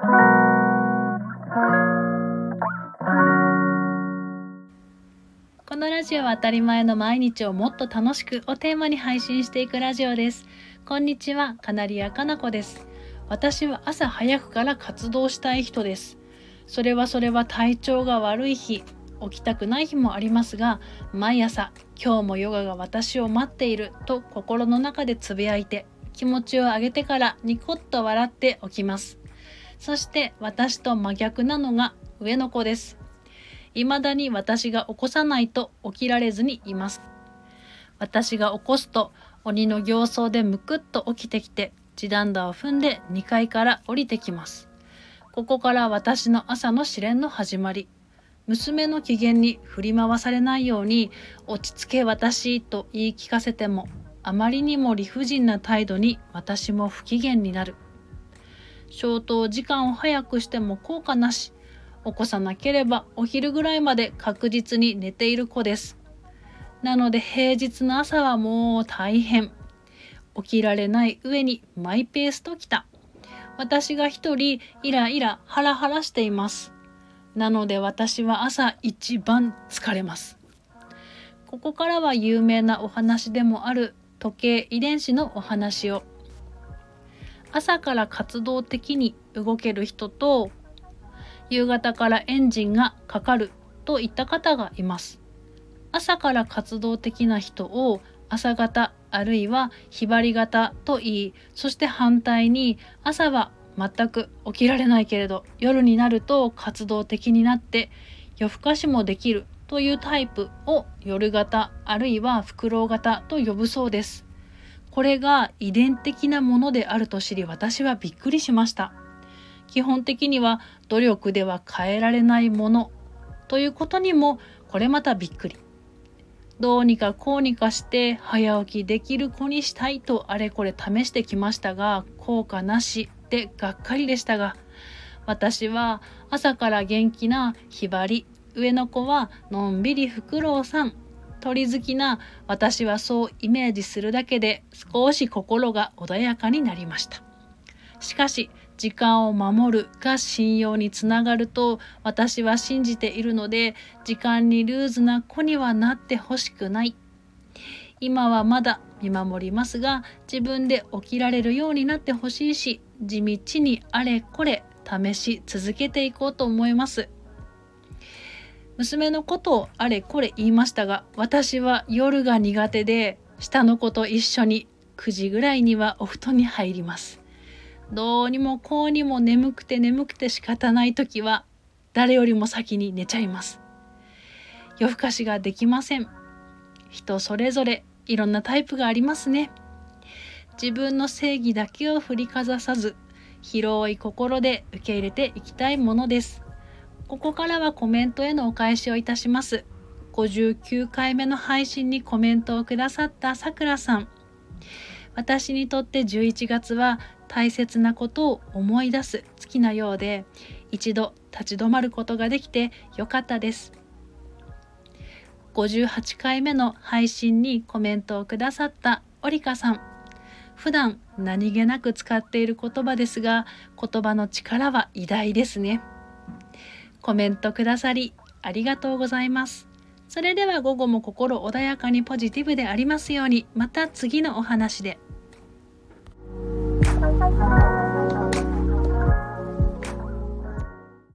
このラジオは当たり前の毎日をもっと楽しくをテーマに配信していくラジオです。こんにちは、カナリアかなこです。私は朝早くから活動したい人です。それはそれは体調が悪い日、起きたくない日もありますが、毎朝今日もヨガが私を待っていると心の中でつぶやいて気持ちを上げてからニコッと笑っておきます。そして私と真逆なのが上の子です。未だに私が起こさないと起きられずにいます。私が起こすと鬼の形相でむくっと起きてきて地団打を踏んで2階から降りてきます。ここから私の朝の試練の始まり。娘の機嫌に振り回されないように落ち着け私と言い聞かせてもあまりにも理不尽な態度に私も不機嫌になる。消灯時間を早くしても効果なし。起こさなければお昼ぐらいまで確実に寝ている子です。なので平日の朝はもう大変。起きられない上にマイペースときた。私が一人イライラハラハラしています。なので私は朝一番疲れます。ここからは有名なお話でもある時計遺伝子のお話を。朝から活動的に動ける人と夕方からエンジンがかかるといった方がいます。朝から活動的な人を朝型あるいはひばり型と言いそして反対に朝は全く起きられないけれど夜になると活動的になって夜更かしもできるというタイプを夜型あるいはフクロウ型と呼ぶそうです。これが遺伝的なものであると知り私はびっくりしました。基本的には努力では変えられないものということにもこれまたびっくり。どうにかこうにかして早起きできる子にしたいとあれこれ試してきましたが効果なしでがっかりでしたが私は朝から元気なひばり上の子はのんびりフクロウさん鳥好きな私はそうイメージするだけで少し心が穏やかになりました。しかし時間を守るが信用につながると私は信じているので時間にルーズな子にはなってほしくない。今はまだ見守りますが自分で起きられるようになってほしいし地道にあれこれ試し続けていこうと思います。娘のことをあれこれ言いましたが私は夜が苦手で下の子と一緒に9時ぐらいにはお布団に入ります。どうにもこうにも眠くて眠くて仕方ない時は誰よりも先に寝ちゃいます。夜更かしができません。人それぞれいろんなタイプがありますね。自分の正義だけを振りかざさず広い心で受け入れていきたいものです。ここからはコメントへのお返しをいたします。59回目の配信にコメントをくださったさくらさん。私にとって11月は大切なことを思い出す月なようで一度立ち止まることができてよかったです。58回目の配信にコメントをくださったオリカさん。普段何気なく使っている言葉ですが言葉の力は偉大ですね。コメントくださりありがとうございますそれでは午後も心穏やかにポジティブでありますようにまた次のお話で。